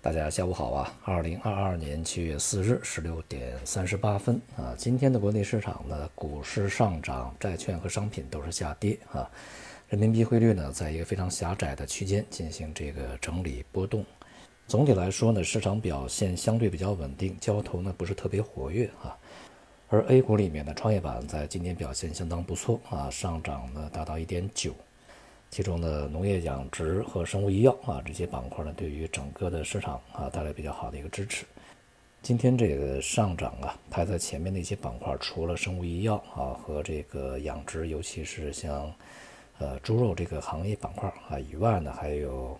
大家下午好啊！二零二二年七月四日十六点三十八分啊，今天的国内市场呢，股市上涨，债券和商品都是下跌啊。人民币汇率呢，在一个非常狭窄的区间进行这个整理波动。总体来说呢，市场表现相对比较稳定，交投呢不是特别活跃啊。而 A 股里面的创业板在今天表现相当不错啊，上涨呢达到一点九。其中的农业养殖和生物医药啊这些板块呢，对于整个的市场啊带来比较好的一个支持。今天这个上涨啊，排在前面的一些板块，除了生物医药啊和这个养殖，尤其是像呃猪肉这个行业板块啊以外呢，还有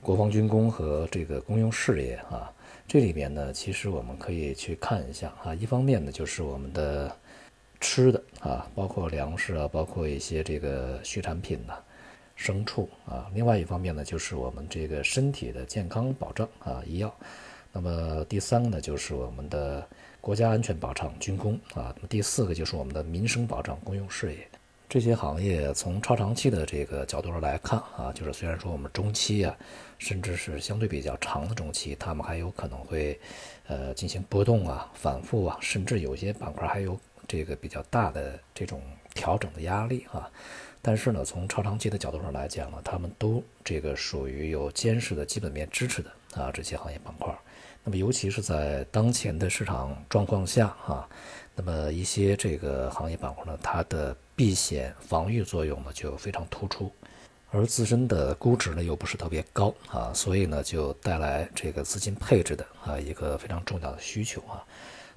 国防军工和这个公用事业啊。这里面呢，其实我们可以去看一下啊，一方面呢就是我们的吃的啊，包括粮食啊，包括一些这个畜产品呢。牲畜啊，另外一方面呢，就是我们这个身体的健康保障啊，医药。那么第三个呢，就是我们的国家安全保障军工啊。那么第四个就是我们的民生保障公用事业。这些行业从超长期的这个角度上来看啊，就是虽然说我们中期啊，甚至是相对比较长的中期，他们还有可能会呃进行波动啊、反复啊，甚至有些板块还有这个比较大的这种调整的压力啊。但是呢，从超长期的角度上来讲呢，他们都这个属于有坚实的基本面支持的啊这些行业板块。那么尤其是在当前的市场状况下啊，那么一些这个行业板块呢，它的避险防御作用呢就非常突出，而自身的估值呢又不是特别高啊，所以呢就带来这个资金配置的啊一个非常重要的需求啊。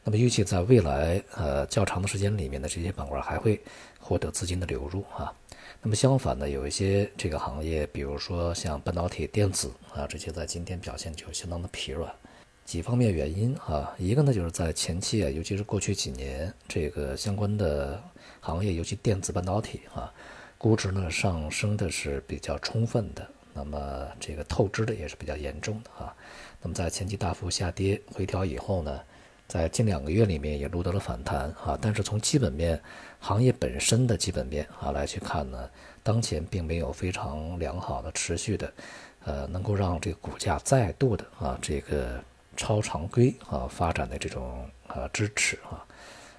那么预计在未来呃较长的时间里面呢，这些板块还会获得资金的流入啊。那么相反呢，有一些这个行业，比如说像半导体、电子啊，这些在今天表现就相当的疲软。几方面原因啊，一个呢就是在前期啊，尤其是过去几年，这个相关的行业，尤其电子半导体啊，估值呢上升的是比较充分的，那么这个透支的也是比较严重的啊。那么在前期大幅下跌回调以后呢？在近两个月里面也录得了反弹啊，但是从基本面、行业本身的基本面啊来去看呢，当前并没有非常良好的持续的，呃，能够让这个股价再度的啊这个超常规啊发展的这种啊支持啊。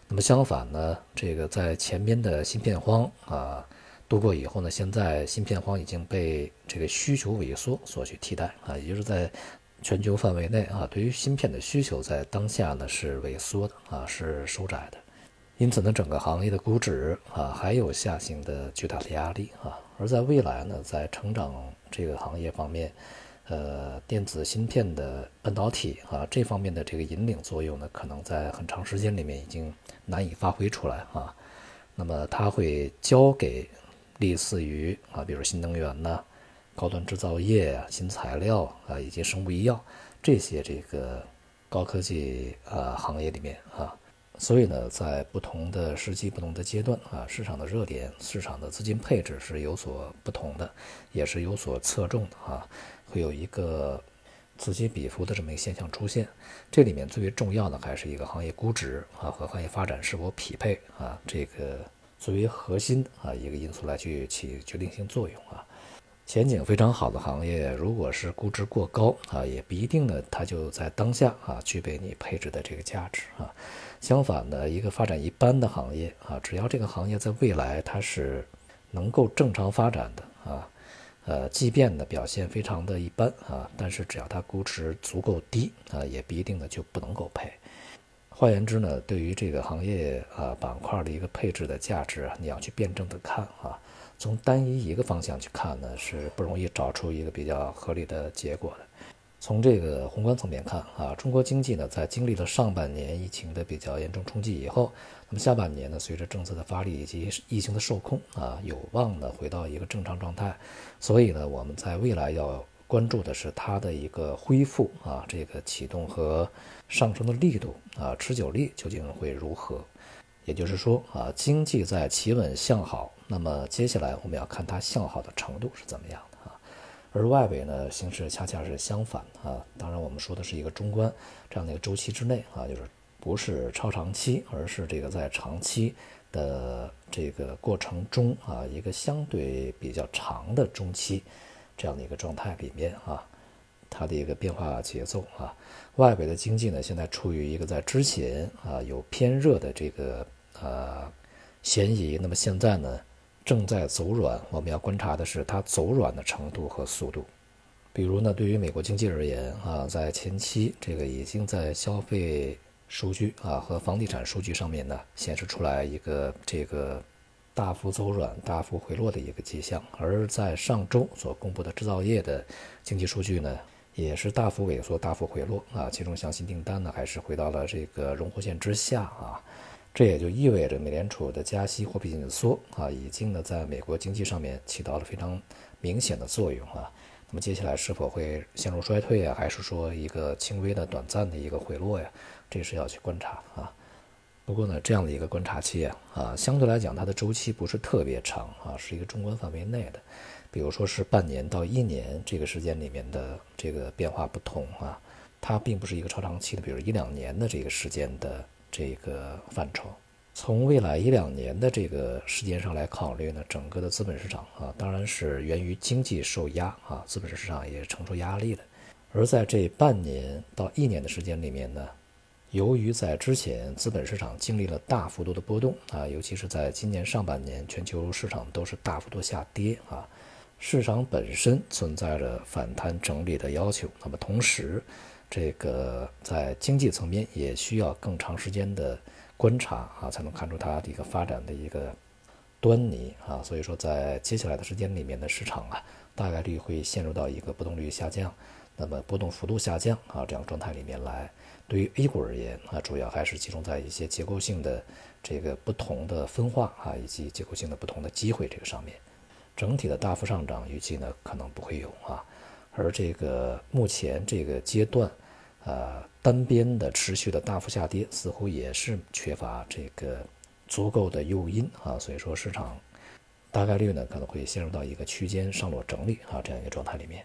那么相反呢，这个在前边的芯片荒啊度过以后呢，现在芯片荒已经被这个需求萎缩所去替代啊，也就是在。全球范围内啊，对于芯片的需求在当下呢是萎缩的啊，是收窄的，因此呢，整个行业的估值啊还有下行的巨大的压力啊。而在未来呢，在成长这个行业方面，呃，电子芯片的半导体啊这方面的这个引领作用呢，可能在很长时间里面已经难以发挥出来啊。那么它会交给类似于啊，比如新能源呢。高端制造业啊，新材料啊，以及生物医药这些这个高科技啊行业里面啊，所以呢，在不同的时期、不同的阶段啊，市场的热点、市场的资金配置是有所不同的，也是有所侧重的啊，会有一个此起彼伏的这么一个现象出现。这里面最为重要的还是一个行业估值啊和行业发展是否匹配啊，这个最为核心啊一个因素来去起决定性作用啊。前景非常好的行业，如果是估值过高啊，也不一定呢，它就在当下啊具备你配置的这个价值啊。相反的，一个发展一般的行业啊，只要这个行业在未来它是能够正常发展的啊，呃，即便呢表现非常的一般啊，但是只要它估值足够低啊，也不一定呢就不能够配。换言之呢，对于这个行业啊板块的一个配置的价值，你要去辩证的看啊。从单一一个方向去看呢，是不容易找出一个比较合理的结果的。从这个宏观层面看啊，中国经济呢，在经历了上半年疫情的比较严重冲击以后，那么下半年呢，随着政策的发力以及疫情的受控啊，有望呢回到一个正常状态。所以呢，我们在未来要关注的是它的一个恢复啊，这个启动和上升的力度啊，持久力究竟会如何？也就是说啊，经济在企稳向好。那么接下来我们要看它向好的程度是怎么样的啊？而外围呢形势恰恰是相反啊。当然我们说的是一个中观这样的一个周期之内啊，就是不是超长期，而是这个在长期的这个过程中啊，一个相对比较长的中期这样的一个状态里面啊。它的一个变化节奏啊。外围的经济呢，现在处于一个在之前啊有偏热的这个呃嫌疑，那么现在呢正在走软。我们要观察的是它走软的程度和速度。比如呢，对于美国经济而言啊，在前期这个已经在消费数据啊和房地产数据上面呢显示出来一个这个。大幅走软、大幅回落的一个迹象，而在上周所公布的制造业的经济数据呢，也是大幅萎缩、大幅回落啊。其中像新订单呢，还是回到了这个荣枯线之下啊。这也就意味着美联储的加息、货币紧缩啊，已经呢在美国经济上面起到了非常明显的作用啊。那么接下来是否会陷入衰退啊，还是说一个轻微的、短暂的一个回落呀？这是要去观察啊。不过呢，这样的一个观察期啊，啊，相对来讲，它的周期不是特别长啊，是一个中观范围内的，比如说是半年到一年这个时间里面的这个变化不同啊，它并不是一个超长期的，比如一两年的这个时间的这个范畴。从未来一两年的这个时间上来考虑呢，整个的资本市场啊，当然是源于经济受压啊，资本市场也承受压力的。而在这半年到一年的时间里面呢。由于在之前资本市场经历了大幅度的波动啊，尤其是在今年上半年，全球市场都是大幅度下跌啊，市场本身存在着反弹整理的要求。那么同时，这个在经济层面也需要更长时间的观察啊，才能看出它的一个发展的一个端倪啊。所以说，在接下来的时间里面的市场啊，大概率会陷入到一个波动率下降，那么波动幅度下降啊这样状态里面来。对于 A 股而言啊，主要还是集中在一些结构性的这个不同的分化啊，以及结构性的不同的机会这个上面，整体的大幅上涨预计呢可能不会有啊，而这个目前这个阶段，呃，单边的持续的大幅下跌似乎也是缺乏这个足够的诱因啊，所以说市场大概率呢可能会陷入到一个区间上落整理啊这样一个状态里面。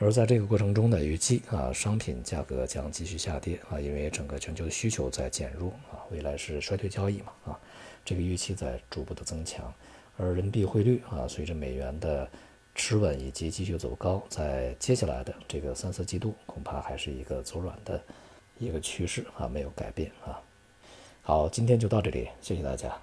而在这个过程中呢，预计啊，商品价格将继续下跌啊，因为整个全球的需求在减弱啊，未来是衰退交易嘛啊，这个预期在逐步的增强，而人民币汇率啊，随着美元的持稳以及继续走高，在接下来的这个三四季度，恐怕还是一个走软的一个趋势啊，没有改变啊。好，今天就到这里，谢谢大家。